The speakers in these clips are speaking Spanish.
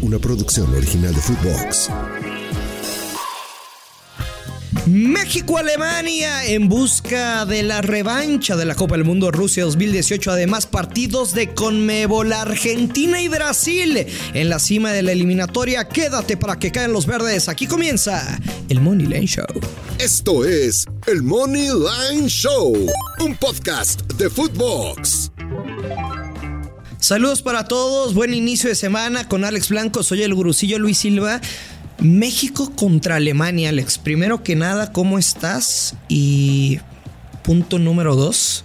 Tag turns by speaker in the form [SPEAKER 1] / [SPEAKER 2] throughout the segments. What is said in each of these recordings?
[SPEAKER 1] Una producción original de Footbox.
[SPEAKER 2] México-Alemania en busca de la revancha de la Copa del Mundo Rusia 2018. Además, partidos de Conmebol, Argentina y Brasil en la cima de la eliminatoria. Quédate para que caen los verdes. Aquí comienza el Money Line Show.
[SPEAKER 1] Esto es el Money Line Show, un podcast de Footbox.
[SPEAKER 2] Saludos para todos, buen inicio de semana con Alex Blanco, soy el gurucillo Luis Silva. México contra Alemania, Alex. Primero que nada, ¿cómo estás? Y punto número dos,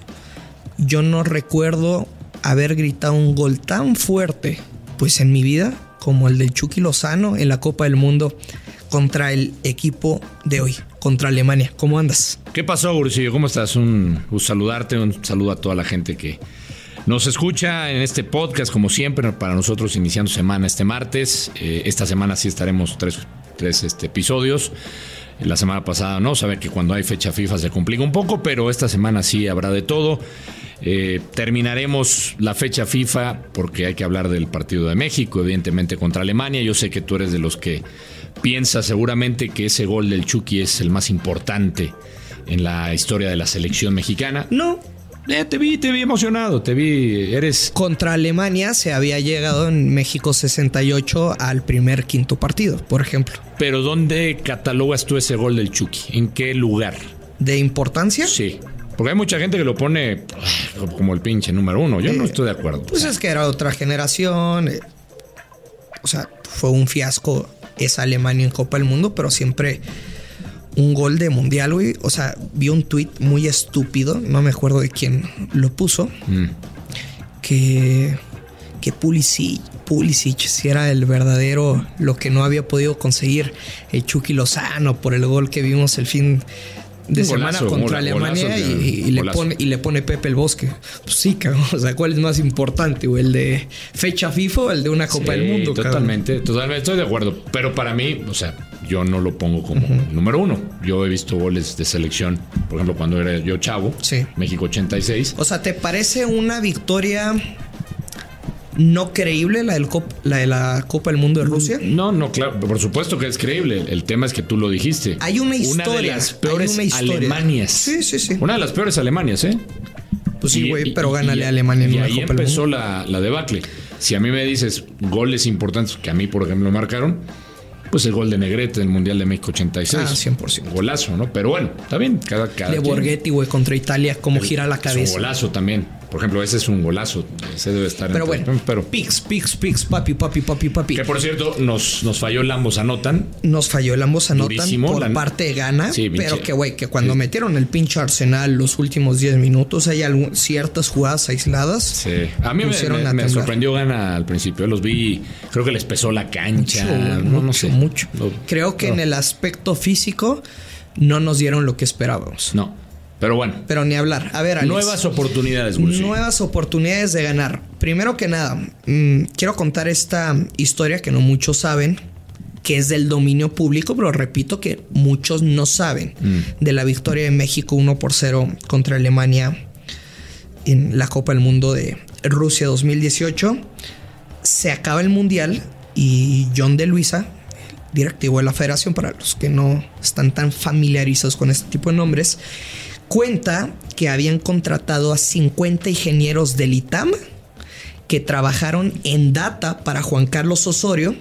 [SPEAKER 2] yo no recuerdo haber gritado un gol tan fuerte, pues en mi vida, como el del Chucky Lozano en la Copa del Mundo contra el equipo de hoy, contra Alemania. ¿Cómo andas?
[SPEAKER 3] ¿Qué pasó, Gurusillo? ¿Cómo estás? Un, un saludarte, un saludo a toda la gente que nos escucha en este podcast, como siempre, para nosotros iniciando semana este martes. Eh, esta semana sí estaremos tres, tres este, episodios. La semana pasada no, sabe que cuando hay fecha FIFA se complica un poco, pero esta semana sí habrá de todo. Eh, terminaremos la fecha FIFA porque hay que hablar del partido de México, evidentemente contra Alemania. Yo sé que tú eres de los que piensa seguramente que ese gol del Chucky es el más importante en la historia de la selección mexicana.
[SPEAKER 2] No,
[SPEAKER 3] eh, te vi, te vi emocionado, te vi, eres...
[SPEAKER 2] Contra Alemania se había llegado en México 68 al primer quinto partido, por ejemplo.
[SPEAKER 3] Pero ¿dónde catalogas tú ese gol del Chucky? ¿En qué lugar?
[SPEAKER 2] ¿De importancia?
[SPEAKER 3] Sí. Porque hay mucha gente que lo pone ah, como el pinche número uno. Yo no estoy de acuerdo.
[SPEAKER 2] Pues es que era otra generación. eh, O sea, fue un fiasco esa Alemania en Copa del Mundo, pero siempre un gol de mundial, güey. O sea, vi un tuit muy estúpido, no me acuerdo de quién lo puso,
[SPEAKER 3] Mm.
[SPEAKER 2] que, que Pulisic, Pulisic si era el verdadero, lo que no había podido conseguir el Chucky Lozano por el gol que vimos el fin de semana contra Alemania
[SPEAKER 3] golazo,
[SPEAKER 2] y, y le pone, y le pone Pepe el Bosque. Pues sí, cabrón. O sea, ¿cuál es más importante, güey? ¿El de fecha FIFA o el de una Copa
[SPEAKER 3] Sí,
[SPEAKER 2] del Mundo, cabrón?
[SPEAKER 3] Totalmente, totalmente, estoy de acuerdo. Pero para mí, o sea, yo no lo pongo como número uno. Yo he visto goles de selección, por ejemplo, cuando era yo chavo,
[SPEAKER 2] Sí.
[SPEAKER 3] México 86.
[SPEAKER 2] O sea, ¿te parece una victoria no creíble la, del Cop- la de la Copa del Mundo de Rusia?
[SPEAKER 3] No, no, claro, por supuesto que es creíble. El tema es que tú lo dijiste.
[SPEAKER 2] Hay una
[SPEAKER 3] Una de
[SPEAKER 2] historia,
[SPEAKER 3] las peores
[SPEAKER 2] historia.
[SPEAKER 3] Alemanias.
[SPEAKER 2] Sí, sí, sí.
[SPEAKER 3] Una de las peores Alemanias, ¿eh?
[SPEAKER 2] Pues sí, güey, pero gánale a Alemania en
[SPEAKER 3] Y
[SPEAKER 2] una
[SPEAKER 3] ahí
[SPEAKER 2] Copa del
[SPEAKER 3] empezó
[SPEAKER 2] Mundo.
[SPEAKER 3] la, la debacle. Si a mí me dices goles importantes que a mí, por ejemplo, marcaron, pues el gol de Negrete del Mundial de México 86.
[SPEAKER 2] Ah, 100%.
[SPEAKER 3] Golazo, ¿no? Pero bueno, está bien. Cada, cada
[SPEAKER 2] De. Borghetti, güey, contra Italia, cómo gira la cabeza.
[SPEAKER 3] golazo también. Por ejemplo, ese es un golazo. Ese debe estar
[SPEAKER 2] Pero
[SPEAKER 3] entre-
[SPEAKER 2] bueno,
[SPEAKER 3] Pero,
[SPEAKER 2] pix, pix, pix, papi, papi, papi, papi.
[SPEAKER 3] que por cierto, nos, nos falló el ambos anotan.
[SPEAKER 2] Nos falló el ambos anotan
[SPEAKER 3] Durísimo,
[SPEAKER 2] por
[SPEAKER 3] la-
[SPEAKER 2] parte de Gana,
[SPEAKER 3] Sí,
[SPEAKER 2] pero que güey, que cuando
[SPEAKER 3] Sí.
[SPEAKER 2] metieron el pinche Arsenal los últimos 10 minutos hay algún- ciertas jugadas aisladas.
[SPEAKER 3] Sí. A mí me, me-
[SPEAKER 2] a
[SPEAKER 3] me sorprendió Gana al principio. Los vi, creo que les pesó la cancha.
[SPEAKER 2] Mucho,
[SPEAKER 3] no, no sé.
[SPEAKER 2] mucho.
[SPEAKER 3] No,
[SPEAKER 2] Creo que
[SPEAKER 3] no,
[SPEAKER 2] en el aspecto físico no nos dieron lo que esperábamos.
[SPEAKER 3] No. Pero bueno.
[SPEAKER 2] Pero ni hablar. A ver, Alex.
[SPEAKER 3] Nuevas oportunidades, Gursi.
[SPEAKER 2] Nuevas oportunidades de ganar. Primero que nada, mm, quiero contar esta historia que no muchos saben, que es del dominio público, pero repito que muchos no saben de la victoria de México 1 por 0 contra Alemania en la Copa del Mundo de Rusia 2018. Se acaba el Mundial y John de Luisa, directivo de la federación, para los que no están tan familiarizados con este tipo de nombres, cuenta que habían contratado a 50 ingenieros del ITAM que trabajaron en data para Juan Carlos Osorio.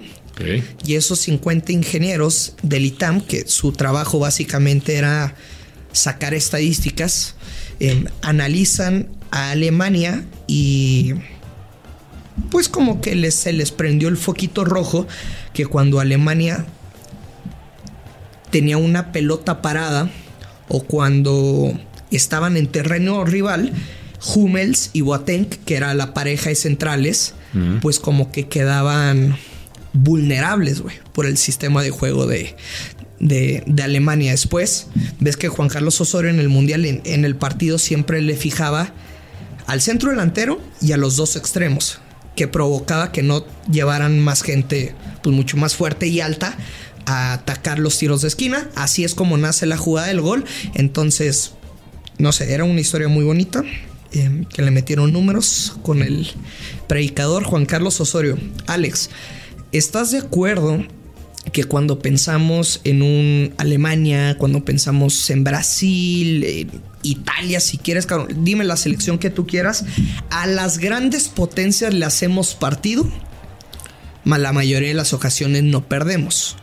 [SPEAKER 2] Y esos 50 ingenieros del ITAM, que su trabajo básicamente era sacar estadísticas, eh, analizan a Alemania y pues como que les, se les prendió el foquito rojo que cuando Alemania tenía una pelota parada o cuando estaban en terreno rival, Hummels y Boateng, que era la pareja de centrales, pues como que quedaban vulnerables, güey, por el sistema de juego de, de, de Alemania. Después, ves que Juan Carlos Osorio en el Mundial, en, en el partido, siempre le fijaba al centro delantero y a los dos extremos, que provocaba que no llevaran más gente, pues mucho más fuerte y alta a atacar los tiros de esquina. Así es como nace la jugada del gol. Entonces, no sé, era una historia muy bonita. eh, que le metieron números con el predicador Juan Carlos Osorio. Alex, ¿estás de acuerdo que cuando pensamos en un Alemania, cuando pensamos en Brasil, Italia, si quieres, dime la selección que tú quieras, a las grandes potencias le hacemos partido, la mayoría de las ocasiones no perdemos.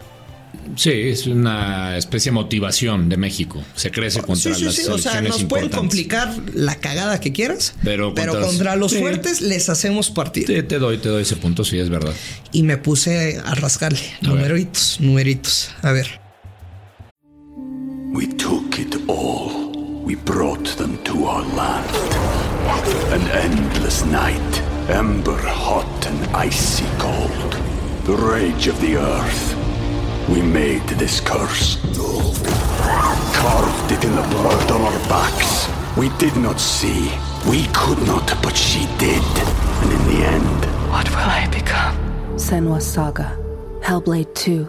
[SPEAKER 3] Sí, es una especie de motivación de México. Se crece contra
[SPEAKER 2] Sí, sí,
[SPEAKER 3] las
[SPEAKER 2] sí, O sea, nos pueden complicar la cagada que quieras,
[SPEAKER 3] Pero
[SPEAKER 2] pero,
[SPEAKER 3] contra-
[SPEAKER 2] los
[SPEAKER 3] sí.
[SPEAKER 2] fuertes les hacemos partido.
[SPEAKER 3] Te, te doy, te doy ese punto, sí, es verdad.
[SPEAKER 2] Y me puse a rascarle.
[SPEAKER 3] A ver.
[SPEAKER 2] numeritos, numeritos. A ver.
[SPEAKER 4] We took it all. We brought them to our land. An endless night, ember hot and icy cold. The rage of the earth. We made this curse. Carved it in the blood on our backs. We did not see. We could not, but she did. And in the end,
[SPEAKER 5] What will I become?
[SPEAKER 6] Senwa Saga. Hellblade 2.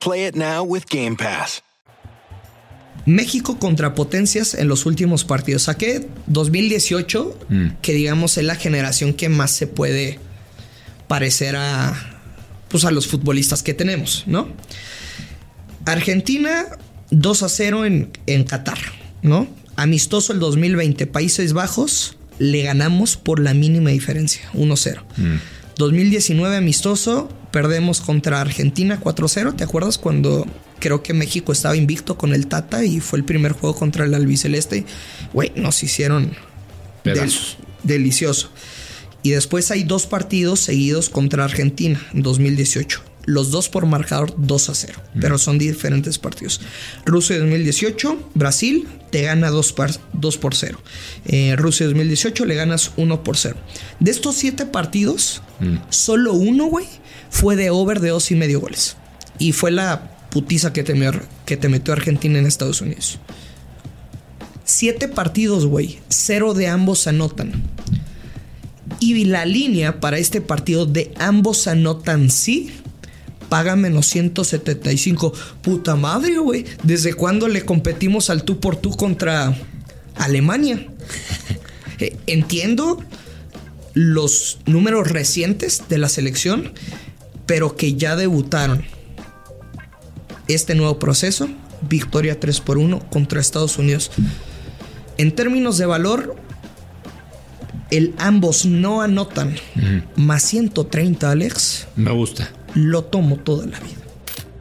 [SPEAKER 7] Play it now with Game Pass.
[SPEAKER 2] México contra potencias en los últimos partidos. Saqué 2018, que digamos es la generación que más se puede parecer a, pues a los futbolistas que tenemos, ¿no? Argentina 2 a 0 en, en Qatar, ¿no? Amistoso el 2020, Países Bajos, le ganamos por la mínima diferencia, 1-0. 2019 amistoso, perdemos contra Argentina 4-0, ¿te acuerdas cuando creo que México estaba invicto con el Tata y fue el primer juego contra el albiceleste? Güey, nos hicieron del- delicioso. Y después hay dos partidos seguidos contra Argentina en 2018. Los dos por marcador 2 a 0. Pero son diferentes partidos. Rusia 2018, Brasil te gana 2, par- 2 por 0. Eh, Rusia 2018 le ganas 1 por 0. De estos 7 partidos, solo uno, güey, fue de over de 2 y medio goles. Y fue la putiza que te, que te metió Argentina en Estados Unidos. Siete partidos, güey. Cero de ambos anotan. Y la línea para este partido de ambos anotan sí. Paga menos 175. Puta madre, güey. ¿Desde cuándo le competimos al tú por tú contra Alemania? Eh, Entiendo los números recientes de la selección, pero que ya debutaron este nuevo proceso. Victoria 3 por 1 contra Estados Unidos. En términos de valor, el ambos no anotan más 130, Alex.
[SPEAKER 3] Me gusta.
[SPEAKER 2] Lo tomo toda la vida.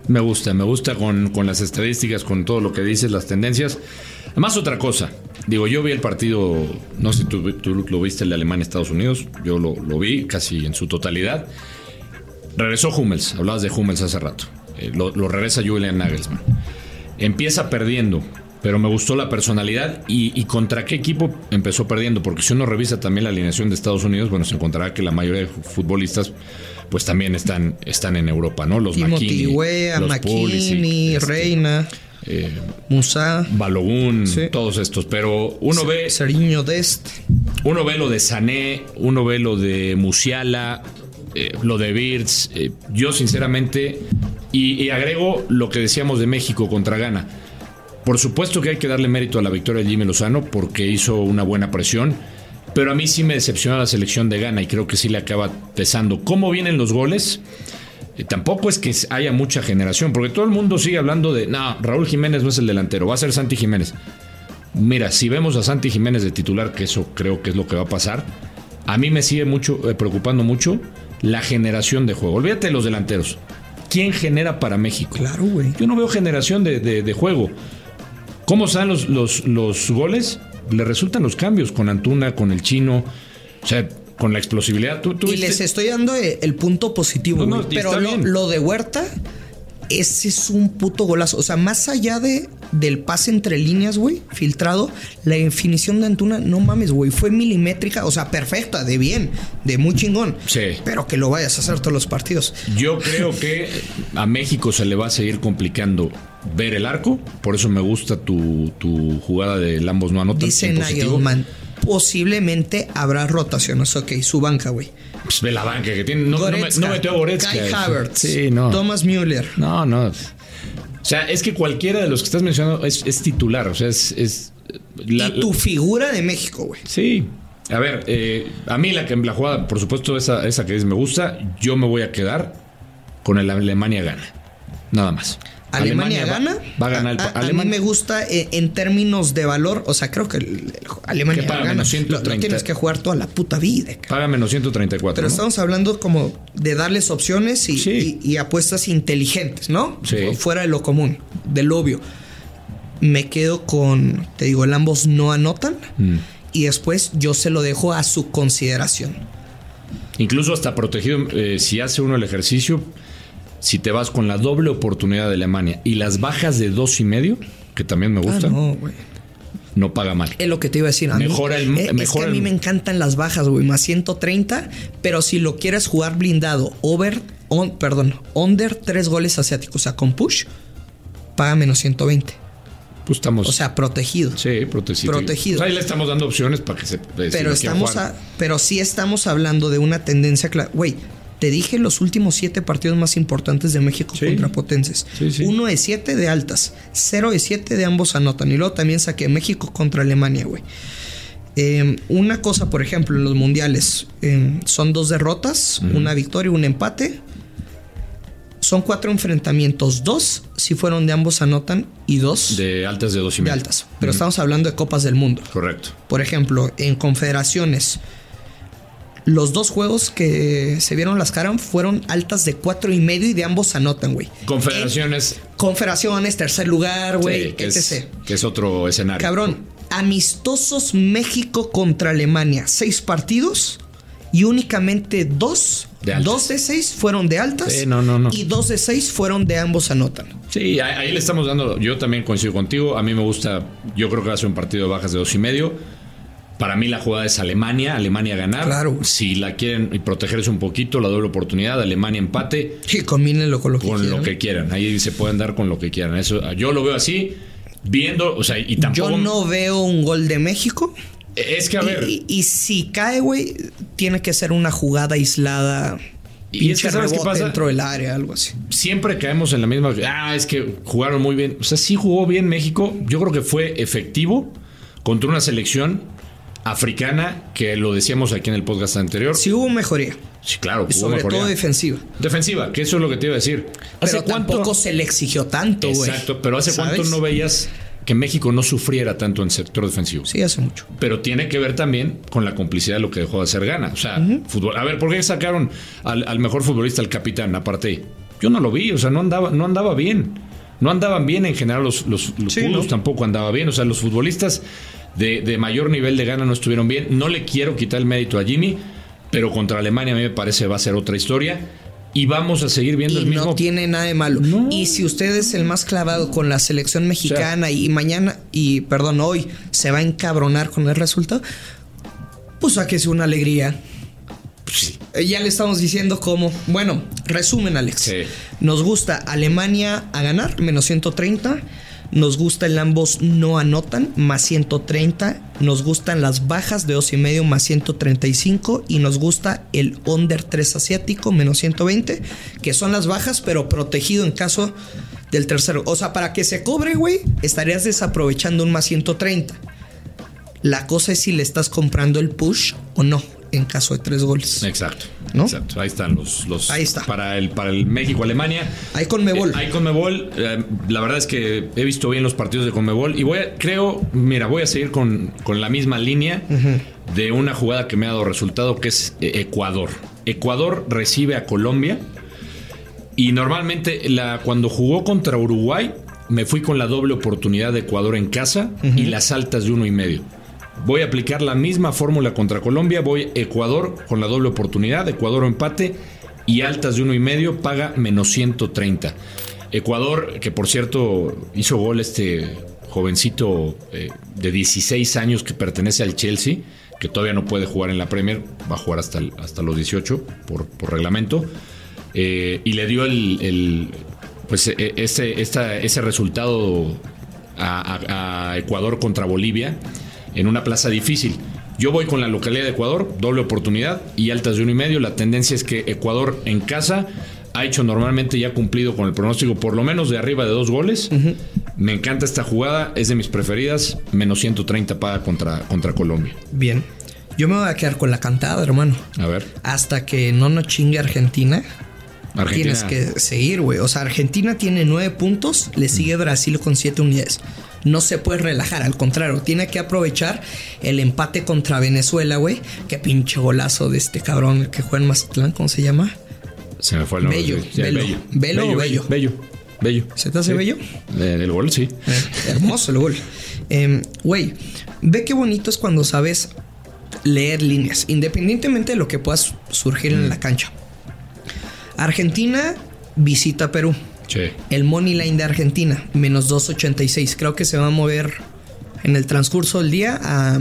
[SPEAKER 3] Me gusta, me gusta con, con las estadísticas, con todo lo que dices, las tendencias. Además, otra cosa. Digo, yo vi el partido, no sé si tú, tú lo viste, el de Alemania-Estados Unidos. Yo lo, lo vi casi en su totalidad. Regresó Hummels, hablabas de Hummels hace rato. Eh, lo, lo regresa Julian Nagelsmann. Empieza perdiendo, pero me gustó la personalidad y, y contra qué equipo empezó perdiendo, porque si uno revisa también la alineación de Estados Unidos, bueno, se encontrará que la mayoría de futbolistas pues también están, están en Europa, ¿no? Los McKinney, los
[SPEAKER 2] McKinney,
[SPEAKER 3] Pulisic, este,
[SPEAKER 2] Reina,
[SPEAKER 3] eh,
[SPEAKER 2] Musa,
[SPEAKER 3] Balogun,
[SPEAKER 2] Sí.
[SPEAKER 3] todos estos, pero uno ve
[SPEAKER 2] Seriño Dest.
[SPEAKER 3] uno ve lo de Sané, uno ve lo de Musiala, eh, lo de Birds. eh, yo, sinceramente, y, y agrego lo que decíamos de México contra Ghana. Por supuesto que hay que darle mérito a la victoria de Jimmy Lozano porque hizo una buena presión. Pero a mí sí me decepciona la selección de Ghana y creo que sí le acaba pesando. ¿Cómo vienen los goles? Eh, tampoco es que haya mucha generación, porque todo el mundo sigue hablando de, no, Raúl Jiménez no es el delantero, va a ser Santi Jiménez. Mira, si vemos a Santi Jiménez de titular, que eso creo que es lo que va a pasar, a mí me sigue mucho, eh, preocupando mucho la generación de juego. Olvídate de los delanteros. quién genera para México.
[SPEAKER 2] Claro, güey.
[SPEAKER 3] Yo no veo generación de, de- de juego. ¿Cómo están los, los, los goles? Le resultan los cambios con Antuna, con el chino, o sea, con la explosividad. ¿Tú, tú
[SPEAKER 2] Y
[SPEAKER 3] viste?
[SPEAKER 2] les estoy dando eh, el punto positivo,
[SPEAKER 3] No,
[SPEAKER 2] Pero lo de Huerta, ese es un puto golazo. O sea, más allá de, del pase entre líneas, güey, filtrado, la definición de Antuna, no mames, güey, fue milimétrica, o sea, perfecta, de bien, de muy chingón.
[SPEAKER 3] Sí.
[SPEAKER 2] Pero que lo vayas a hacer todos los partidos.
[SPEAKER 3] Yo creo que a México se le va a seguir complicando ver el arco. Por eso me gusta tu, tu jugada de ambos no anotan.
[SPEAKER 2] Dice. Nagelman, posiblemente habrá rotaciones. Ok, su banca, güey.
[SPEAKER 3] Pues ve la banca que tiene. No, no, me- no metió a Goretzka.
[SPEAKER 2] Kai Havertz,
[SPEAKER 3] Sí, no.
[SPEAKER 2] Thomas Müller.
[SPEAKER 3] No, no. O sea, es que cualquiera de los que estás mencionando es, es titular. O sea, es. es la-
[SPEAKER 2] y tu figura de México, güey.
[SPEAKER 3] Sí. A ver, eh, a mí la, que, la jugada, por supuesto, esa, esa que dices me gusta. Yo me voy a quedar con el Alemania gana. Nada más.
[SPEAKER 2] Alemania, gana.
[SPEAKER 3] Va, a ganar el
[SPEAKER 2] A, a mí me gusta eh, en términos de valor. O sea, creo que el, el- Alemania
[SPEAKER 3] Que paga
[SPEAKER 2] gana.
[SPEAKER 3] menos
[SPEAKER 2] Lo-
[SPEAKER 3] 130.
[SPEAKER 2] Lo, tienes que jugar toda la puta vida.
[SPEAKER 3] Paga menos 134.
[SPEAKER 2] Pero
[SPEAKER 3] ¿no?
[SPEAKER 2] estamos hablando como de darles opciones y,
[SPEAKER 3] Sí.
[SPEAKER 2] y- y apuestas inteligentes, ¿no?
[SPEAKER 3] Sí.
[SPEAKER 2] Fu- Fuera de lo común, del obvio. Me quedo con, te digo, el ambos no anotan.
[SPEAKER 3] Mm.
[SPEAKER 2] Y después yo se lo dejo a su consideración.
[SPEAKER 3] Incluso hasta protegido, eh, si hace uno el ejercicio, si te vas con la doble oportunidad de Alemania y las bajas de dos y medio, que también me gusta,
[SPEAKER 2] Ah,
[SPEAKER 3] no.
[SPEAKER 2] no,
[SPEAKER 3] paga mal.
[SPEAKER 2] Es lo que te iba a decir. A mí-
[SPEAKER 3] Mejora el-
[SPEAKER 2] es
[SPEAKER 3] mejora
[SPEAKER 2] que a mí
[SPEAKER 3] el-
[SPEAKER 2] me encantan las bajas, güey. Más 130. Pero si lo quieres jugar blindado, over, on, perdón, under tres goles asiáticos, o sea, con push, paga menos 120.
[SPEAKER 3] Pues estamos.
[SPEAKER 2] O sea, protegido.
[SPEAKER 3] sí, protegido.
[SPEAKER 2] protegido.
[SPEAKER 3] Pues ahí le estamos dando opciones para que se. eh,
[SPEAKER 2] pero estamos a- pero sí estamos hablando de una tendencia clara. Güey, te dije los últimos siete partidos más importantes de México
[SPEAKER 3] Sí.
[SPEAKER 2] contra.
[SPEAKER 3] Sí, sí.
[SPEAKER 2] Uno de siete de altas, cero de siete de ambos anotan. Y luego también saqué México contra Alemania, güey. Eh, una cosa, por ejemplo, en los mundiales eh, son dos derrotas, una victoria y un empate. Son cuatro enfrentamientos, dos si fueron de ambos anotan y dos de,
[SPEAKER 3] De altas de dos y medio.
[SPEAKER 2] altas. Pero estamos hablando de copas del mundo.
[SPEAKER 3] Correcto.
[SPEAKER 2] Por ejemplo, en confederaciones, los dos juegos que se vieron las caras fueron altas de cuatro y medio y de ambos anotan, güey.
[SPEAKER 3] Confederaciones.
[SPEAKER 2] En confederaciones, tercer lugar, güey,
[SPEAKER 3] sí, que,
[SPEAKER 2] etc.
[SPEAKER 3] es, que es otro escenario.
[SPEAKER 2] Cabrón, amistosos México contra Alemania, seis partidos y únicamente dos,
[SPEAKER 3] De altas.
[SPEAKER 2] dos de seis fueron de altas
[SPEAKER 3] Sí, no, no, no.
[SPEAKER 2] y dos de seis fueron de ambos anotan.
[SPEAKER 3] Sí, ahí, ahí le estamos dando. Yo también coincido contigo. A mí me gusta. Yo creo que va a ser un partido de bajas de dos y medio. Para mí la jugada es Alemania, Alemania ganar.
[SPEAKER 2] Claro.
[SPEAKER 3] Si la quieren y protegerse un poquito, la doble oportunidad, Alemania empate,
[SPEAKER 2] Sí, combínenlo con lo que
[SPEAKER 3] con
[SPEAKER 2] quieran.
[SPEAKER 3] lo que quieran. Ahí se pueden dar con lo que quieran. Eso yo lo veo así, viendo, o sea, y tampoco
[SPEAKER 2] Yo no veo un gol de México.
[SPEAKER 3] es que a ver,
[SPEAKER 2] Y, y- y si cae, güey, tiene que ser una jugada aislada.
[SPEAKER 3] Y es que ¿sabes qué pasa?
[SPEAKER 2] dentro del área, algo así.
[SPEAKER 3] siempre caemos en la misma. Ah, es que jugaron muy bien. O sea, sí jugó bien México. Yo creo que fue efectivo contra una selección africana que lo decíamos aquí en el podcast anterior.
[SPEAKER 2] Sí hubo mejoría.
[SPEAKER 3] Sí, claro,
[SPEAKER 2] Y
[SPEAKER 3] jugó
[SPEAKER 2] sobre
[SPEAKER 3] mejoría.
[SPEAKER 2] todo defensiva.
[SPEAKER 3] Defensiva, que eso es lo que te iba a decir.
[SPEAKER 2] Pero tampoco se le exigió tanto, güey.
[SPEAKER 3] Exacto, pero ¿hace
[SPEAKER 2] ¿Sabes?
[SPEAKER 3] cuánto no veías que México no sufriera tanto en sector defensivo?
[SPEAKER 2] Sí, hace mucho.
[SPEAKER 3] Pero tiene que ver también con la complicidad de lo que dejó de hacer Gana. O sea, fútbol. A ver, ¿por qué sacaron al, al mejor futbolista, al capitán, aparte? Yo no lo vi, o sea, no andaba, no andaba bien. No andaban bien en general los, los, los
[SPEAKER 2] Sí,
[SPEAKER 3] pudos
[SPEAKER 2] ¿no?
[SPEAKER 3] tampoco andaba bien. O sea, los futbolistas de, de mayor nivel de gana no estuvieron bien. No le quiero quitar el mérito a Jimmy, pero contra Alemania a mí me parece va a ser otra historia. Y vamos a seguir viendo
[SPEAKER 2] Y
[SPEAKER 3] el mismo.
[SPEAKER 2] no tiene nada de malo.
[SPEAKER 3] No.
[SPEAKER 2] Y si usted es el más clavado con la selección mexicana y mañana, y perdón, hoy se va a encabronar con el resultado, pues sáquese una alegría.
[SPEAKER 3] Sí.
[SPEAKER 2] Eh, Ya le estamos diciendo cómo. Bueno, resumen, Alex.
[SPEAKER 3] Sí.
[SPEAKER 2] Nos gusta Alemania a ganar, menos 130. Nos gusta el ambos no anotan, más 130. Nos gustan las bajas de dos y medio, más 135. Y nos gusta el under 3 asiático, menos 120. Que son las bajas, pero protegido en caso del tercero. O sea, para que se cobre, güey, estarías desaprovechando un más 130. La cosa es si le estás comprando el push o no, en caso de tres goles.
[SPEAKER 3] Exacto.
[SPEAKER 2] ¿No?
[SPEAKER 3] Exacto. Ahí están los, los
[SPEAKER 2] Ahí está.
[SPEAKER 3] para el para el México Alemania.
[SPEAKER 2] Ahí con Mebol.
[SPEAKER 3] Eh, ahí con Mebol. eh, la verdad es que he visto bien los partidos de Conmebol y voy a, creo, mira, voy a seguir con, con la misma línea de una jugada que me ha dado resultado que es eh, Ecuador. Ecuador recibe a Colombia Y normalmente la, cuando jugó contra Uruguay, me fui con la doble oportunidad de Ecuador en casa y las altas de uno y medio. Voy a aplicar la misma fórmula contra Colombia. Voy Ecuador con la doble oportunidad, Ecuador empate y altas de uno y medio paga menos 130. Ecuador, que por cierto hizo gol este jovencito eh, de 16 años que pertenece al Chelsea, que todavía no puede jugar en la Premier, va a jugar hasta, hasta los 18 por, reglamento, eh, y le dio el, pues e- ese, esta- ese resultado a Ecuador contra Bolivia en una plaza difícil. Yo voy con la localidad de Ecuador, doble oportunidad y altas de uno y medio. La tendencia es que Ecuador en casa ha hecho normalmente ya cumplido con el pronóstico por lo menos de arriba de dos goles. Me encanta esta jugada, es de mis preferidas. Menos 130 paga contra, contra Colombia.
[SPEAKER 2] Bien. Yo me voy a quedar con la cantada, hermano.
[SPEAKER 3] A ver,
[SPEAKER 2] Hasta que no nos chingue Argentina.
[SPEAKER 3] Argentina.
[SPEAKER 2] Tienes que seguir, güey. O sea, Argentina tiene nueve puntos, le sigue Brasil con siete unidades. No se puede relajar, al contrario, tiene que aprovechar el empate contra Venezuela, güey. Qué pinche golazo de este cabrón que juega en Mazatlán, ¿cómo se llama?
[SPEAKER 3] Se me fue el nombre.
[SPEAKER 2] Bello,
[SPEAKER 3] Sí, el
[SPEAKER 2] Velo. ¿Velo o Bello?
[SPEAKER 3] Bello. Bello.
[SPEAKER 2] ¿Se te hace bello?
[SPEAKER 3] Eh, el gol, sí.
[SPEAKER 2] Eh, hermoso el gol. Em, Güey, ve qué bonito es cuando sabes leer líneas, independientemente de lo que puedas surgir en la cancha. Argentina visita Perú.
[SPEAKER 3] Sí.
[SPEAKER 2] El money line de Argentina, menos 2.86. Creo que se va a mover en el transcurso del día a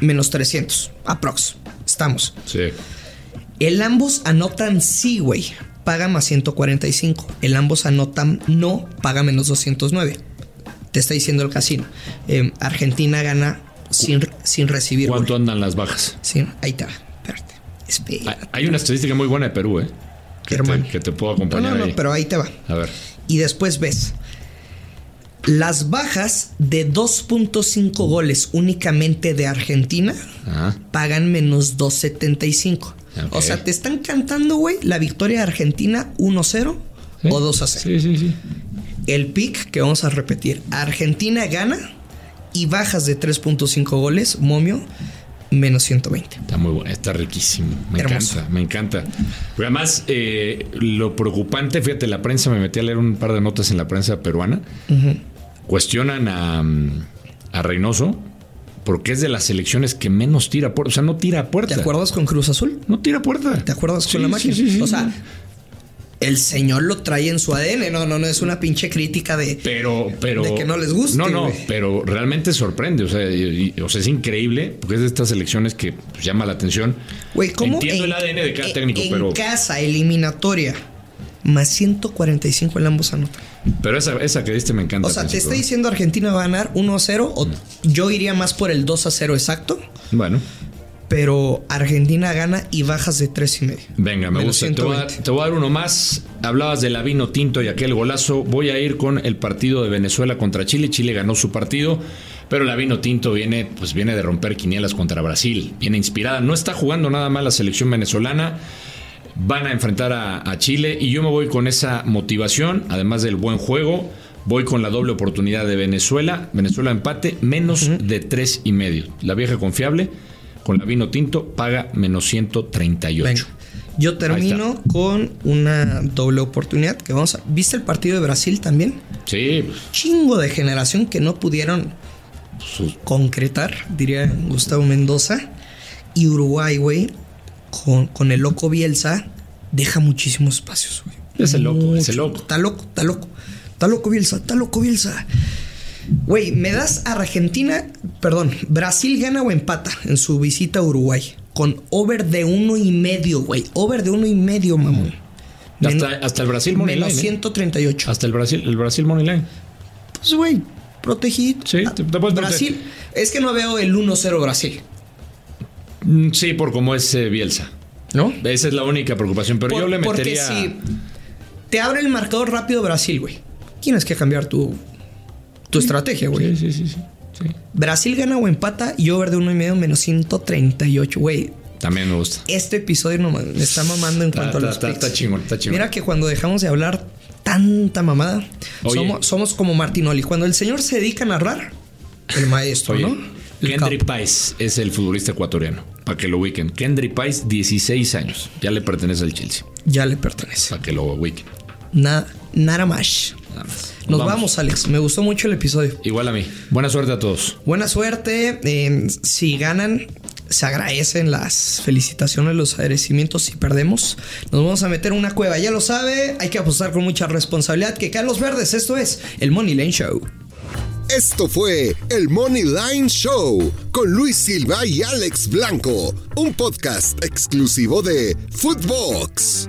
[SPEAKER 2] menos 300. Aprox. Estamos.
[SPEAKER 3] Sí.
[SPEAKER 2] El ambos anotan sí, güey. Paga más 145. El ambos anotan no, paga menos 209. Te está diciendo el casino. Eh, Argentina gana sin, sin recibir.
[SPEAKER 3] ¿Cuánto andan las bajas?
[SPEAKER 2] Sin- ahí está. Espérate. Espera.
[SPEAKER 3] Hay- Hay una estadística muy buena de Perú, ¿eh? Que,
[SPEAKER 2] Hermano.
[SPEAKER 3] te, que te puedo acompañar
[SPEAKER 2] no, no,
[SPEAKER 3] ahí.
[SPEAKER 2] pero ahí te va.
[SPEAKER 3] A ver.
[SPEAKER 2] Y después ves las bajas de 2.5 goles únicamente de Argentina
[SPEAKER 3] Ajá.
[SPEAKER 2] pagan menos 2.75.
[SPEAKER 3] Ok.
[SPEAKER 2] O sea, te están cantando, güey, la victoria de Argentina 1-0
[SPEAKER 3] Sí.
[SPEAKER 2] o 2-0.
[SPEAKER 3] Sí, sí, sí.
[SPEAKER 2] El pick que vamos a repetir, Argentina gana y bajas de 3.5 goles, momio, menos 120.
[SPEAKER 3] Está muy bueno, está riquísimo. Me
[SPEAKER 2] Hermoso.
[SPEAKER 3] encanta, me encanta. Pero además, eh, lo preocupante, fíjate, la prensa, me metí a leer un par de notas en la prensa peruana. Cuestionan a, mm, a Reynoso porque es de las selecciones que menos tira puerta. O sea, no tira puerta.
[SPEAKER 2] ¿Te acuerdas con Cruz Azul?
[SPEAKER 3] No tira puerta.
[SPEAKER 2] ¿Te acuerdas
[SPEAKER 3] Sí,
[SPEAKER 2] con la máquina?
[SPEAKER 3] sí, sí,
[SPEAKER 2] o sea, el señor lo trae en su ADN. No, no, no es una pinche crítica de.
[SPEAKER 3] Pero, pero.
[SPEAKER 2] De que no les guste,
[SPEAKER 3] No, no, pero realmente sorprende. O sea, y- y- o sea, es increíble porque es de estas elecciones que pues, llama la atención.
[SPEAKER 2] Güey, ¿cómo?
[SPEAKER 3] Entiendo
[SPEAKER 2] en-
[SPEAKER 3] el ADN de cada
[SPEAKER 2] en-
[SPEAKER 3] técnico,
[SPEAKER 2] en
[SPEAKER 3] pero.
[SPEAKER 2] casa, eliminatoria. Más 145 el ambos anotan.
[SPEAKER 3] Pero esa, esa que diste me encanta.
[SPEAKER 2] O sea, te está diciendo Argentina va a ganar 1 a 0. O yo iría más por el 2 a 0 exacto.
[SPEAKER 3] Bueno,
[SPEAKER 2] Pero Argentina gana y bajas de 3 y medio.
[SPEAKER 3] venga, me
[SPEAKER 2] Menos
[SPEAKER 3] gusta. Te voy, a,
[SPEAKER 2] 120.
[SPEAKER 3] te voy a dar uno más. Hablabas de la vino tinto y aquel golazo. Voy a ir con el partido de Venezuela contra Chile. Chile ganó su partido, pero la vino tinto viene, pues viene de romper quinielas contra Brasil. Viene inspirada. No está jugando nada mal la selección venezolana. Van a enfrentar a, a Chile y yo me voy con esa motivación, además del buen juego. Voy con la doble oportunidad de Venezuela. Venezuela empate, menos de tres y medio. La vieja confiable, con la vino tinto, paga menos 138.
[SPEAKER 2] Venga. Yo termino con una doble oportunidad que vamos a... ¿Viste el partido de Brasil también?
[SPEAKER 3] Sí,
[SPEAKER 2] Chingo de generación que no pudieron
[SPEAKER 3] sus-
[SPEAKER 2] concretar, diría Gustavo Mendoza. Y Uruguay, güey, con, con el loco Bielsa, deja muchísimos espacios, güey.
[SPEAKER 3] Ese loco, ese
[SPEAKER 2] Mucho.
[SPEAKER 3] loco.
[SPEAKER 2] Está loco, está loco. Está loco Bielsa, está loco Bielsa. Güey, me das a Argentina, perdón, Brasil gana o empata en su visita a Uruguay. Con over de uno y medio, güey. Over de uno y medio, mamón.
[SPEAKER 3] hasta,
[SPEAKER 2] Men-
[SPEAKER 3] hasta el Brasil Money
[SPEAKER 2] menos
[SPEAKER 3] Line, ¿eh?
[SPEAKER 2] 138.
[SPEAKER 3] Hasta el Brasil, el Brasil Money Line.
[SPEAKER 2] Pues, güey, protegido.
[SPEAKER 3] Sí, te- te puedes
[SPEAKER 2] Brasil. Es que no veo el 1-0 Brasil.
[SPEAKER 3] Mm, Sí, por cómo es eh, Bielsa.
[SPEAKER 2] ¿No?
[SPEAKER 3] Esa es la única preocupación, pero
[SPEAKER 2] Por-
[SPEAKER 3] yo le
[SPEAKER 2] Porque
[SPEAKER 3] metería.
[SPEAKER 2] si te abre el marcador rápido Brasil, güey. Tienes que cambiar tu, tu estrategia, güey.
[SPEAKER 3] Sí, sí, sí, sí, sí.
[SPEAKER 2] Brasil gana o empata y over de uno y medio menos 138, güey.
[SPEAKER 3] También me gusta.
[SPEAKER 2] Este episodio no, me está mamando en cuanto
[SPEAKER 3] está-
[SPEAKER 2] a los
[SPEAKER 3] está-
[SPEAKER 2] picks.
[SPEAKER 3] está chingón, está chingón.
[SPEAKER 2] Mira que cuando dejamos de hablar tanta mamada,
[SPEAKER 3] Oye.
[SPEAKER 2] somos, somos como Martinoli. Cuando el señor se dedica a narrar, el maestro,
[SPEAKER 3] Oye,
[SPEAKER 2] ¿no? El
[SPEAKER 3] Kendry. Pais es el futbolista ecuatoriano. Para que lo ubiquen. Kendry Pais, 16 años. Ya le pertenece al Chelsea.
[SPEAKER 2] Ya le pertenece.
[SPEAKER 3] Para que lo ubiquen.
[SPEAKER 2] Nada, nada más.
[SPEAKER 3] Nada más.
[SPEAKER 2] Nos vamos. Alex. Me gustó mucho el episodio.
[SPEAKER 3] Igual a mí. Buena suerte a todos.
[SPEAKER 2] Buena suerte. eh, si ganan, se agradecen las felicitaciones, los agradecimientos. Si perdemos, nos vamos a meter en una cueva. Ya lo sabe, hay que apostar con mucha responsabilidad. Que caen los verdes. Esto es el Money Lane Show.
[SPEAKER 1] Esto fue el Money Line Show con Luis Silva y Alex Blanco, un podcast exclusivo de Footbox.